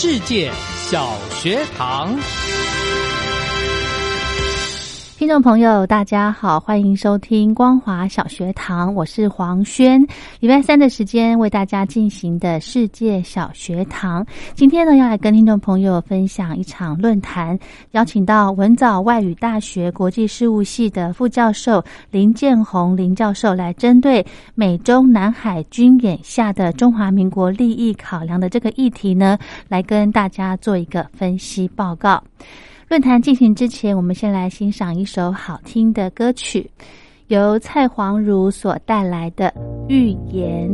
世界小学堂。听众朋友，大家好，欢迎收听光华小学堂，我是黄轩。礼拜三的时间为大家进行的世界小学堂，今天呢要来跟听众朋友分享一场论坛，邀请到文藻外语大学国际事务系的副教授林建宏林教授，来针对美中南海军演下的中华民国利益考量的这个议题呢，来跟大家做一个分析报告。论坛进行之前，我们先来欣赏一首好听的歌曲，由蔡黄如所带来的《寓言》。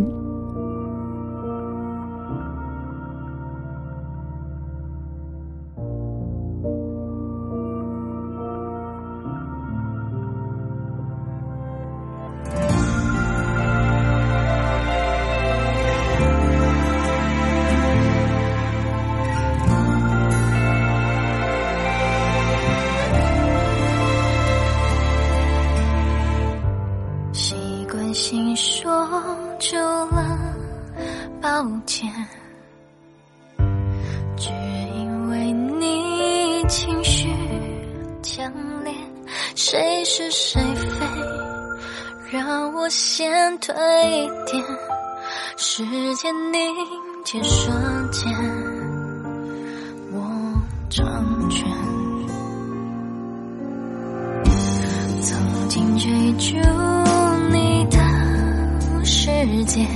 退一点，时间凝结瞬间，我成全。曾经追逐你的世界。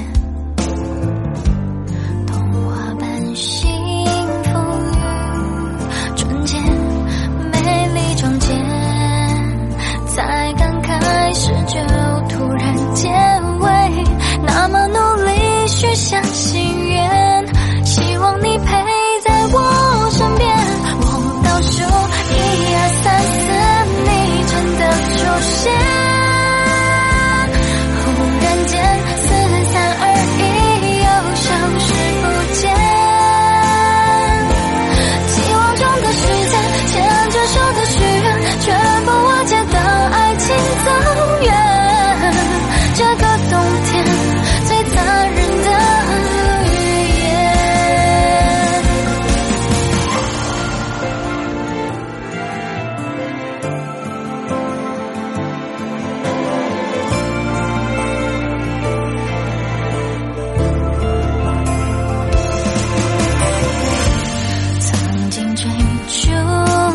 就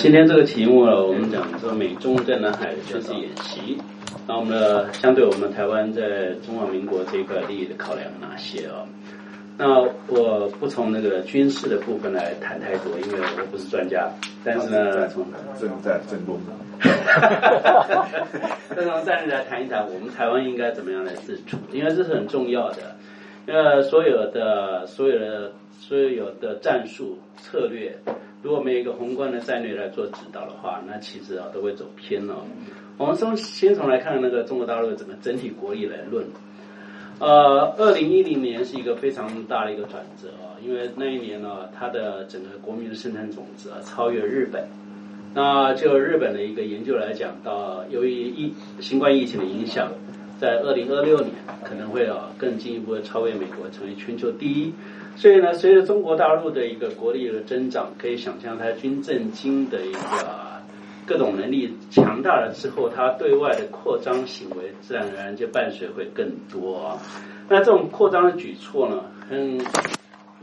今天这个题目呢，我们讲说美中在南海的军事演习。那我们的相对我们台湾在中华民国这一块利益的考量有哪些啊？那我不从那个军事的部分来谈太多，因为我不是专家。但是呢，从正在 正路。再从战略来谈一谈，我们台湾应该怎么样来自处？因为这是很重要的。因为所有的、所有的、所有的战术策略，如果没有一个宏观的战略来做指导的话，那其实啊都会走偏了。我们从先从来看那个中国大陆整个整体国力来论。呃，二零一零年是一个非常大的一个转折啊，因为那一年呢，它的整个国民的生产总值啊超越日本。那就日本的一个研究来讲，到由于疫新冠疫情的影响，在二零二六年可能会啊更进一步的超越美国，成为全球第一。所以呢，随着中国大陆的一个国力的增长，可以想象它军政经的一个各种能力强大了之后，它对外的扩张行为自然而然就伴随会更多啊。那这种扩张的举措呢，嗯，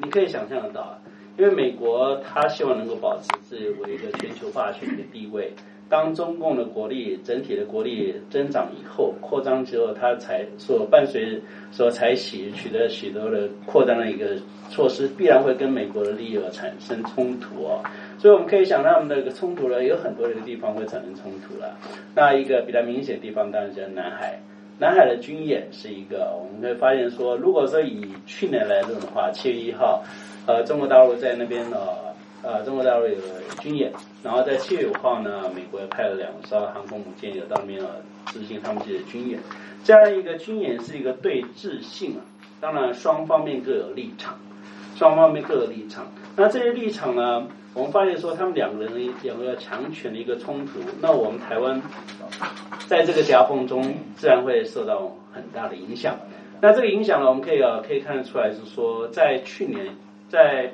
你可以想象得到，因为美国它希望能够保持自己为一个全球霸权的地位。当中共的国力整体的国力增长以后，扩张之后，它才所伴随所采取取得许多的扩张的一个措施，必然会跟美国的利益而产生冲突哦。所以我们可以想，他们的一个冲突呢，有很多的地方会产生冲突了。那一个比较明显的地方，当然就是南海。南海的军演是一个，我们会发现说，如果说以去年来论的话，七月一号，呃，中国大陆在那边呢。呃，中国大陆有军演，然后在七月五号呢，美国派了两艘航空母舰有到那边呃执行他们自己的军演。这样一个军演是一个对峙性啊，当然双方面各有立场，双方面各有立场。那这些立场呢，我们发现说他们两个人两个强权的一个冲突，那我们台湾在这个夹缝中，自然会受到很大的影响。那这个影响呢，我们可以啊可以看得出来是说，在去年在。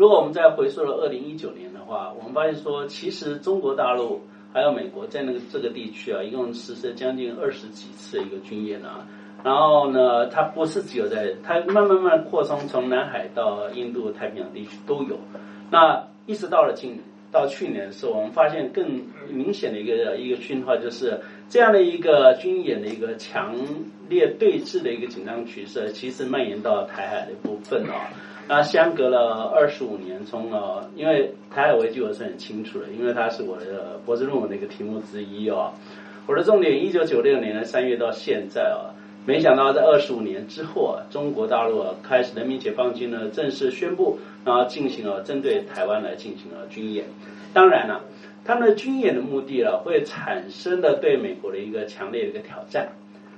如果我们再回溯了二零一九年的话，我们发现说，其实中国大陆还有美国在那个这个地区啊，一共实施将近二十几次一个军演啊。然后呢，它不是只有在，它慢慢慢扩充，从南海到印度太平洋地区都有。那一直到了今到去年的时候，我们发现更明显的一个一个讯号，就是这样的一个军演的一个强烈对峙的一个紧张局势，其实蔓延到台海的部分啊。那相隔了二十五年，从呃，因为台海危机我是很清楚的，因为它是我的博士论文的一个题目之一哦。我的重点，一九九六年的三月到现在啊，没想到在二十五年之后啊，中国大陆啊开始人民解放军呢正式宣布，然后进行了针对台湾来进行了军演。当然了，他们的军演的目的啊，会产生的对美国的一个强烈的一个挑战。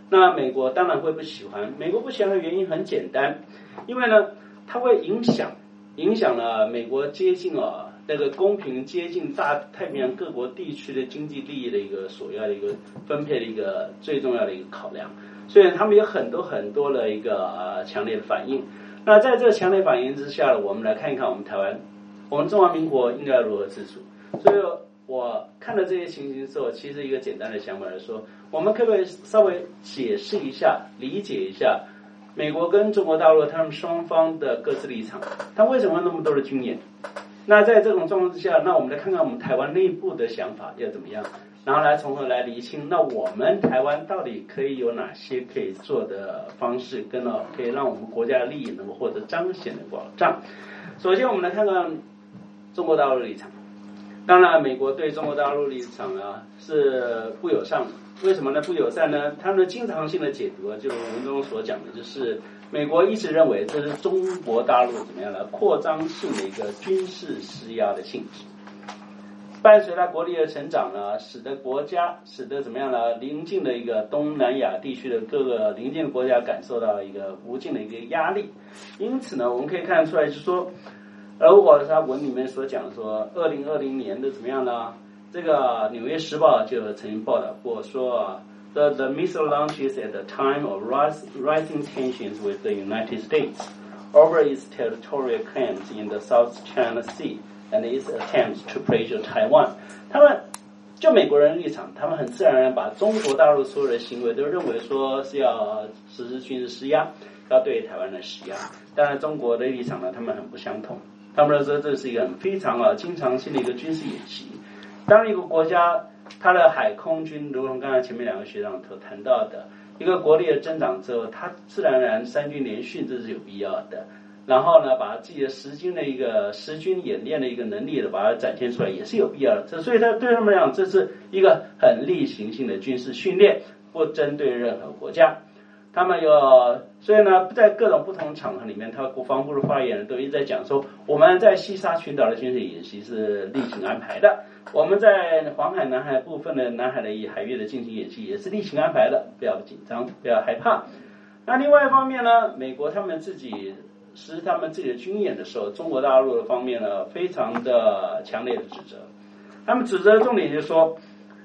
那美国当然会不喜欢，美国不喜欢的原因很简单，因为呢。它会影响，影响了美国接近啊那个公平接近大太平洋各国地区的经济利益的一个首要的一个分配的一个最重要的一个考量，所以他们有很多很多的一个呃强烈的反应。那在这强烈反应之下呢，我们来看一看我们台湾，我们中华民国应该如何自处。所以我看到这些情形之后，其实一个简单的想法来说，我们可不可以稍微解释一下、理解一下？美国跟中国大陆他们双方的各自立场，他为什么那么多的军演？那在这种状况之下，那我们来看看我们台湾内部的想法要怎么样，然后来从何来厘清？那我们台湾到底可以有哪些可以做的方式，跟了可以让我们国家的利益能够获得彰显的保障？首先，我们来看看中国大陆立场。当然，美国对中国大陆立场呢是不友善的。为什么呢？不友善呢？他们的经常性的解读啊，就文中所讲的，就是美国一直认为这是中国大陆怎么样呢？扩张性的一个军事施压的性质。伴随着国力的成长呢，使得国家，使得怎么样呢？邻近的一个东南亚地区的各个邻近国家感受到一个无尽的一个压力。因此呢，我们可以看出来，就是说，而我他文里面所讲说，二零二零年的怎么样呢？这个《纽约时报》就曾经报道过说，the the missile launches at the time of rise, rising tensions with the United States over its territorial claims in the South China Sea and its attempts to pressure Taiwan。他们就美国人立场，他们很自然而然把中国大陆所有的行为都认为说是要实施军事施压，要对台湾来施压。当然，中国的立场呢，他们很不相同。他们说这是一个很非常啊经常性的一个军事演习。当一个国家它的海空军，如同刚才前面两个学长所谈到的，一个国力的增长之后，它自然而然三军联训这是有必要的。然后呢，把自己的实军的一个实军演练的一个能力的把它展现出来，也是有必要的。这所以，他对他们来讲，这是一个很例行性的军事训练，不针对任何国家。他们有，所以呢，在各种不同场合里面，他国防部的发言人都一直在讲说，我们在西沙群岛的军事演习是例行安排的，我们在黄海、南海部分的南海的海域的进行演习也是例行安排的，不要紧张，不要害怕。那另外一方面呢，美国他们自己实施他们自己的军演的时候，中国大陆的方面呢，非常的强烈的指责，他们指责的重点就是说。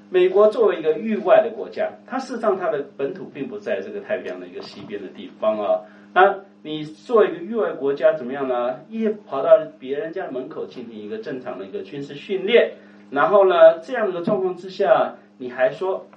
美国作为一个域外的国家，它事实上它的本土并不在这个太平洋的一个西边的地方啊。那你作为一个域外国家怎么样呢？一跑到别人家门口进行一个正常的一个军事训练，然后呢，这样的状况之下，你还说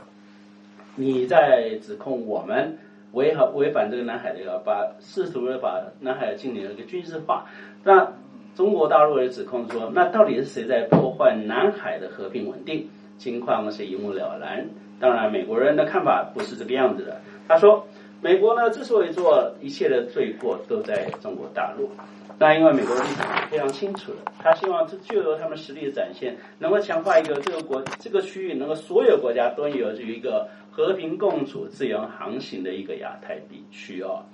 你在指控我们违和违反这个南海的一个把试图的把南海进行了一个军事化？那中国大陆也指控说，那到底是谁在破坏南海的和平稳定？情况是一目了然。当然，美国人的看法不是这个样子的。他说，美国呢之所以做一切的罪过都在中国大陆，那因为美国的立场是非常清楚的，他希望这就由他们实力的展现，能够强化一个这个国这个区域，能够所有国家都有这一个和平共处、自由航行的一个亚太地区哦。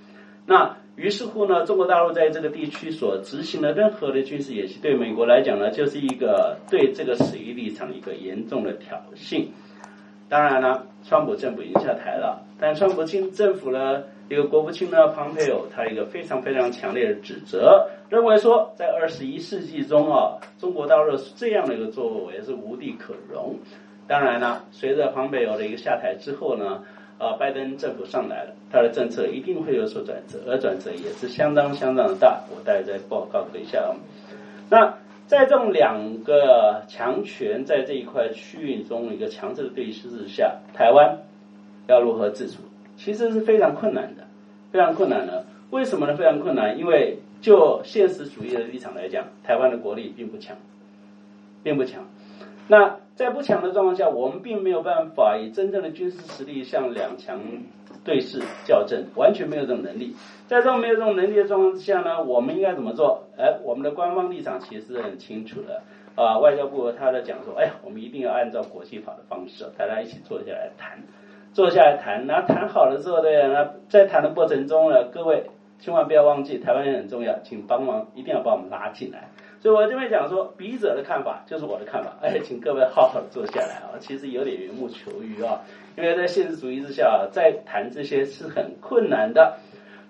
那于是乎呢，中国大陆在这个地区所执行的任何的军事演习，对美国来讲呢，就是一个对这个死域立场一个严重的挑衅。当然了，川普政府已经下台了，但川普清政府呢，一个国务卿呢，庞培友，他一个非常非常强烈的指责，认为说，在二十一世纪中啊，中国大陆是这样的一个作为是无地可容。当然了，随着庞培友的一个下台之后呢。啊，拜登政府上来了，他的政策一定会有所转折，而转折也是相当相当的大。我待会再报告一下。那在这种两个强权在这一块区域中一个强制的对峙之下，台湾要如何自处，其实是非常困难的，非常困难的。为什么呢？非常困难，因为就现实主义的立场来讲，台湾的国力并不强，并不强。那在不强的状况下，我们并没有办法以真正的军事实力向两强对视校正，完全没有这种能力。在这种没有这种能力的状况之下呢，我们应该怎么做？哎，我们的官方立场其实是很清楚的啊。外交部他在讲说，哎呀，我们一定要按照国际法的方式，大家一起坐下来谈，坐下来谈。那谈好了之后，呢，那在谈的过程中呢，各位千万不要忘记，台湾也很重要，请帮忙，一定要把我们拉进来。所以我这边讲说，笔者的看法就是我的看法。哎，请各位好好坐下来啊，其实有点缘木求鱼啊，因为在现实主义之下，再谈这些是很困难的。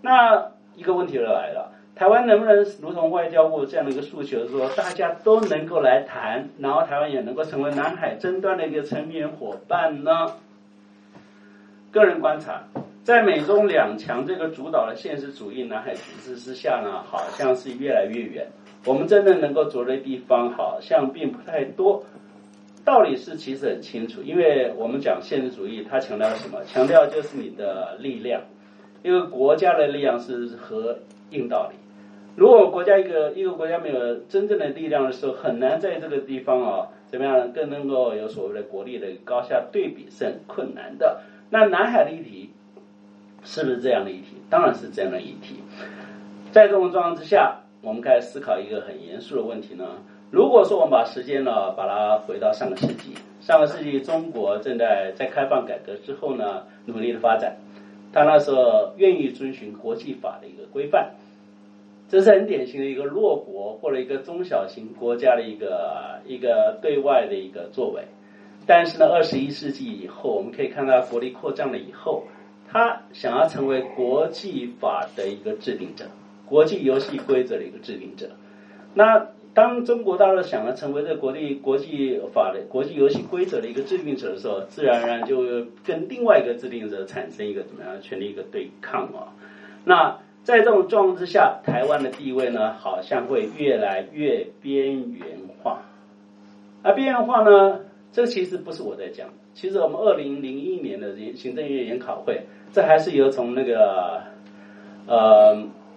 那一个问题就来了，台湾能不能如同外交部这样的一个诉求，说大家都能够来谈，然后台湾也能够成为南海争端的一个成员伙伴呢？个人观察，在美中两强这个主导的现实主义南海局势之下呢，好像是越来越远。我们真正能够着的地方好像并不太多，道理是其实很清楚，因为我们讲现实主义，它强调什么？强调就是你的力量，一个国家的力量是和硬道理。如果国家一个一个国家没有真正的力量的时候，很难在这个地方啊，怎么样更能够有所谓的国力的高下对比是很困难的。那南海的议题是不是这样的议题？当然是这样的议题。在这种状况之下。我们开始思考一个很严肃的问题呢。如果说我们把时间呢，把它回到上个世纪，上个世纪中国正在在开放改革之后呢，努力的发展，他那时候愿意遵循国际法的一个规范，这是很典型的一个弱国或者一个中小型国家的一个一个对外的一个作为。但是呢，二十一世纪以后，我们可以看到国力扩张了以后，他想要成为国际法的一个制定者。国际游戏规则的一个制定者，那当中国大陆想要成为这国际国际法的国际游戏规则的一个制定者的时候，自然而然就跟另外一个制定者产生一个怎么样的权力一个对抗啊。那在这种状况之下，台湾的地位呢，好像会越来越边缘化。而边缘化呢，这其实不是我在讲，其实我们二零零一年的行政院研讨会，这还是由从那个呃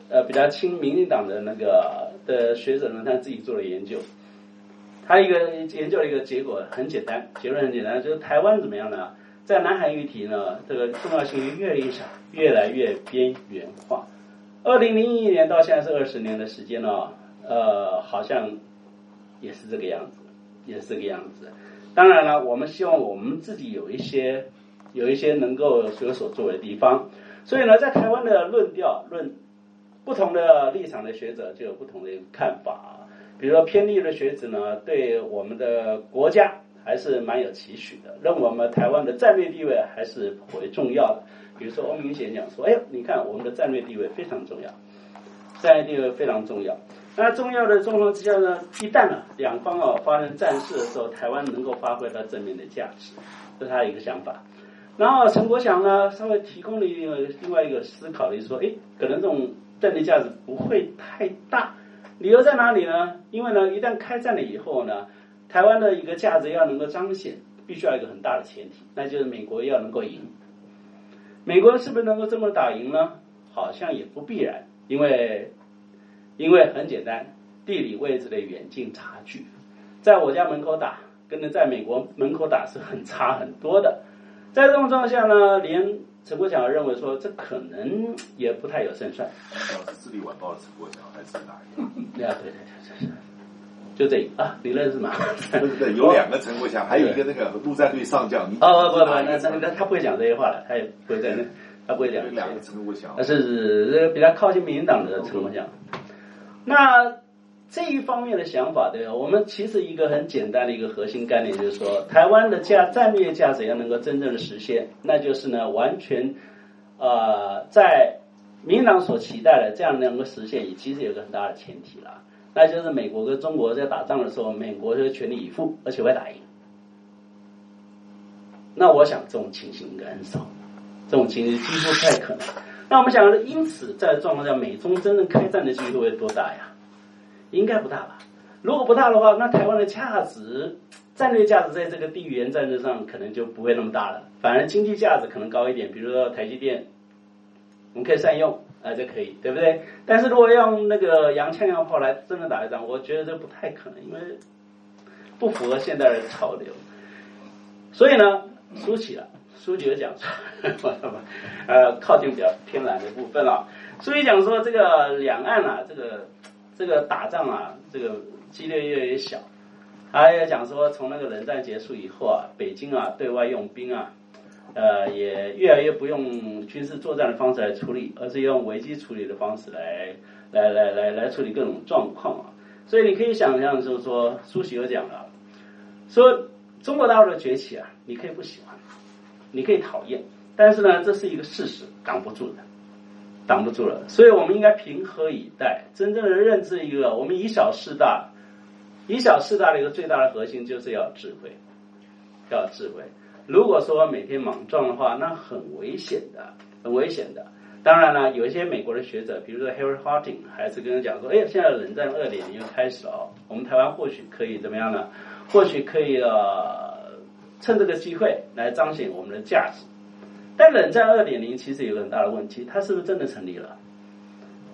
呃比较亲民进党的那个的学者呢，他自己做了研究。他一个研究的一个结果很简单，结论很简单，就是台湾怎么样呢？在南海议题呢，这个重要性越来越小，越来越边缘化。二零零一年到现在是二十年的时间了，呃，好像也是这个样子，也是这个样子。当然了，我们希望我们自己有一些有一些能够有所作为的地方。所以呢，在台湾的论调论不同的立场的学者就有不同的看法。比如说偏立的学者呢，对我们的国家还是蛮有期许的，认为我们台湾的战略地位还是颇为重要的。比如说，欧明贤讲说：“哎，你看我们的战略地位非常重要，战略地位非常重要。那重要的状况之下呢，一旦呢两方啊发生战事的时候，台湾能够发挥它正面的价值，这是他一个想法。然后陈国祥呢，稍微提供了一个另外一个思考，就是说：哎，可能这种战略价值不会太大。理由在哪里呢？因为呢，一旦开战了以后呢，台湾的一个价值要能够彰显，必须要一个很大的前提，那就是美国要能够赢。”美国是不是能够这么打赢呢？好像也不必然，因为因为很简单，地理位置的远近差距，在我家门口打，跟在美国门口打是很差很多的。在这种状况下呢，连陈国强认为说，这可能也不太有胜算。是《智利晚报》的陈国强还是哪一个？对啊，对对对对。就这啊，你认识吗？对对对，有两个陈国强，还有一个那个陆战队上将。哦不不，那那那他不会讲这些话了，他也不会在那，他不会讲。两个陈国强，那是这个比较靠近民进党的陈国强。那这一方面的想法，对吧？我们其实一个很简单的一个核心概念，就是说，台湾的价战略价值要能够真正的实现，那就是呢，完全呃，在民党所期待的这样能够实现，也其实有个很大的前提了。那就是美国跟中国在打仗的时候，美国就全力以赴，而且会打赢。那我想这种情形应该很少，这种情形几乎不太可能。那我们想，因此在状况下，美中真正开战的机会会多大呀？应该不大吧？如果不大的话，那台湾的价值、战略价值在这个地缘战争上可能就不会那么大了，反而经济价值可能高一点。比如说台积电，我们可以善用。啊，这可以，对不对？但是如果用那个洋枪洋炮来真的打一仗，我觉得这不太可能，因为不符合现代的潮流。所以呢，书起了，书就讲说，呃，靠近比较偏蓝的部分了。书里讲说，这个两岸啊，这个这个打仗啊，这个激烈越来越小。还有讲说，从那个冷战结束以后啊，北京啊，对外用兵啊。呃，也越来越不用军事作战的方式来处理，而是用危机处理的方式来来来来来处理各种状况啊。所以你可以想象，就是说，苏喜有讲了，说中国大陆的崛起啊，你可以不喜欢，你可以讨厌，但是呢，这是一个事实，挡不住的，挡不住了。所以我们应该平和以待，真正的认知一个，我们以小事大，以小事大的一个最大的核心就是要智慧，要智慧。如果说每天莽撞的话，那很危险的，很危险的。当然了，有一些美国的学者，比如说 Harry Harding，还是跟人讲说：“哎，现在冷战二点零又开始了，我们台湾或许可以怎么样呢？或许可以呃，趁这个机会来彰显我们的价值。”但冷战二点零其实有个很大的问题，它是不是真的成立了？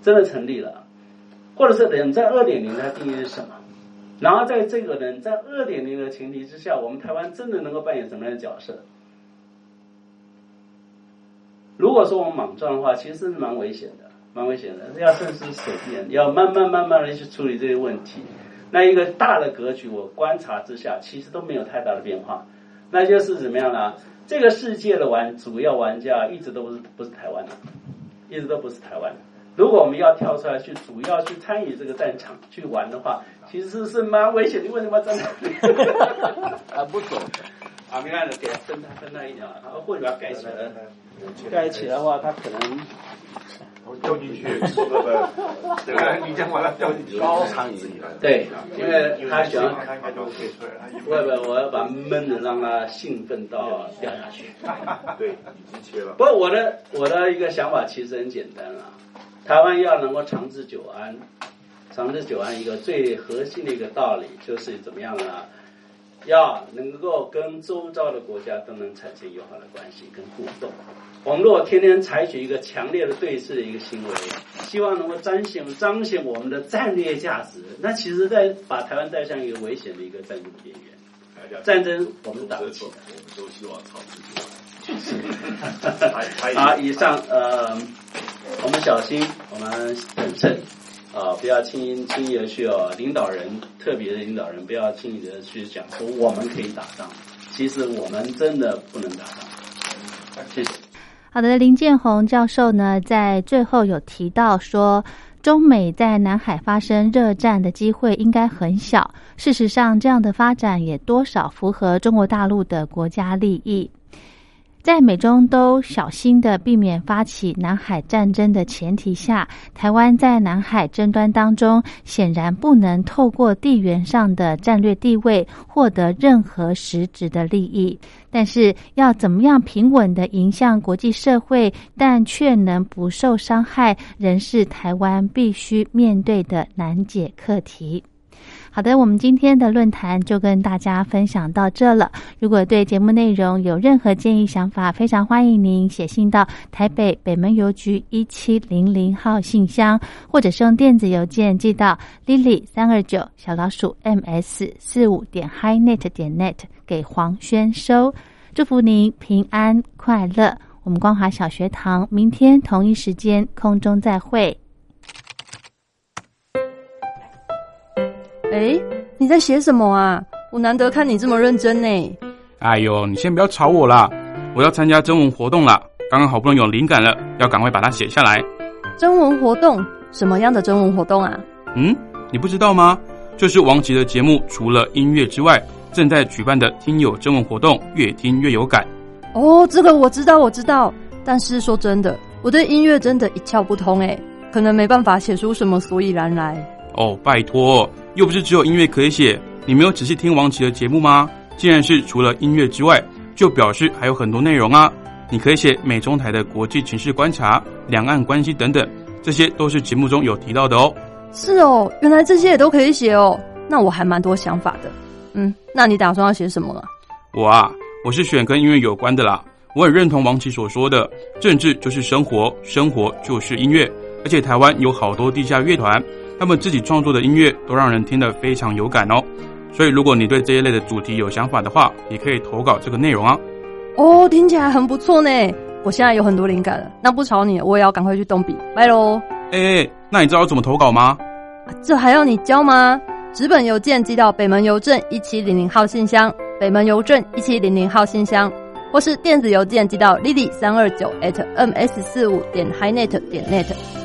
真的成立了？或者是冷战二点零它定义是什么？然后在这个冷战二点零的前提之下，我们台湾真的能够扮演什么样的角色？如果说我们莽撞的话，其实是蛮危险的，蛮危险的，要慎思熟辨，要慢慢慢慢的去处理这些问题。那一个大的格局，我观察之下，其实都没有太大的变化。那就是怎么样呢？这个世界的玩主要玩家一直都不是不是台湾的，一直都不是台湾的。如果我们要跳出来去主要去参与这个战场去玩的话，其实是蛮危险的。为什么站在？啊，不懂，啊，明暗的给分开分开一点，然后或者把它盖起来，盖起来的话，它可能掉进去，不不不，这个你讲完了掉进去，高长一点。对，因为它喜欢。它应该就可以出来了。不不，我要把闷的让它兴奋到掉下去。对，已经切了。不过我的我的一个想法其实很简单了，台湾要能够长治久安，长治久安一个最核心的一个道理就是怎么样呢？要能够跟周遭的国家都能产生友好的关系跟互动。我们如果天天采取一个强烈的对峙的一个行为，希望能够彰显彰显我们的战略价值，那其实在把台湾带向一个危险的一个战争边缘。战争我们打不起。我们都希望长治久安。好，以上呃，我们小心，我们谨慎。啊，不要轻易轻易的去哦，领导人特别的领导人不要轻易的去讲说我们可以打仗，其实我们真的不能打仗。谢谢。好的，林建宏教授呢，在最后有提到说，中美在南海发生热战的机会应该很小。事实上，这样的发展也多少符合中国大陆的国家利益。在美中都小心的避免发起南海战争的前提下，台湾在南海争端当中显然不能透过地缘上的战略地位获得任何实质的利益。但是，要怎么样平稳的迎向国际社会，但却能不受伤害，仍是台湾必须面对的难解课题。好的，我们今天的论坛就跟大家分享到这了。如果对节目内容有任何建议想法，非常欢迎您写信到台北北门邮局一七零零号信箱，或者是用电子邮件寄到 lily 三二九小老鼠 ms 四五点 highnet 点 net 给黄轩收。祝福您平安快乐。我们光华小学堂明天同一时间空中再会。哎，你在写什么啊？我难得看你这么认真呢。哎呦，你先不要吵我啦！我要参加征文活动了，刚刚好不容易有灵感了，要赶快把它写下来。征文活动？什么样的征文活动啊？嗯，你不知道吗？就是王琦的节目，除了音乐之外，正在举办的听友征文活动，越听越有感。哦，这个我知道，我知道。但是说真的，我对音乐真的一窍不通哎，可能没办法写出什么所以然来。哦，拜托。又不是只有音乐可以写，你没有仔细听王琦的节目吗？既然是除了音乐之外，就表示还有很多内容啊！你可以写美中台的国际情势观察、两岸关系等等，这些都是节目中有提到的哦。是哦，原来这些也都可以写哦。那我还蛮多想法的。嗯，那你打算要写什么了？我啊，我是选跟音乐有关的啦。我很认同王琦所说的，政治就是生活，生活就是音乐，而且台湾有好多地下乐团。他们自己创作的音乐都让人听得非常有感哦，所以如果你对这一类的主题有想法的话，也可以投稿这个内容啊。哦，听起来很不错呢，我现在有很多灵感了。那不吵你，我也要赶快去动笔，拜喽。哎，那你知道怎么投稿吗？这还要你教吗？纸本邮件寄到北门邮政一七零零号信箱，北门邮政一七零零号信箱，或是电子邮件寄到 lily 三二九 at ms 四五点 highnet 点 net。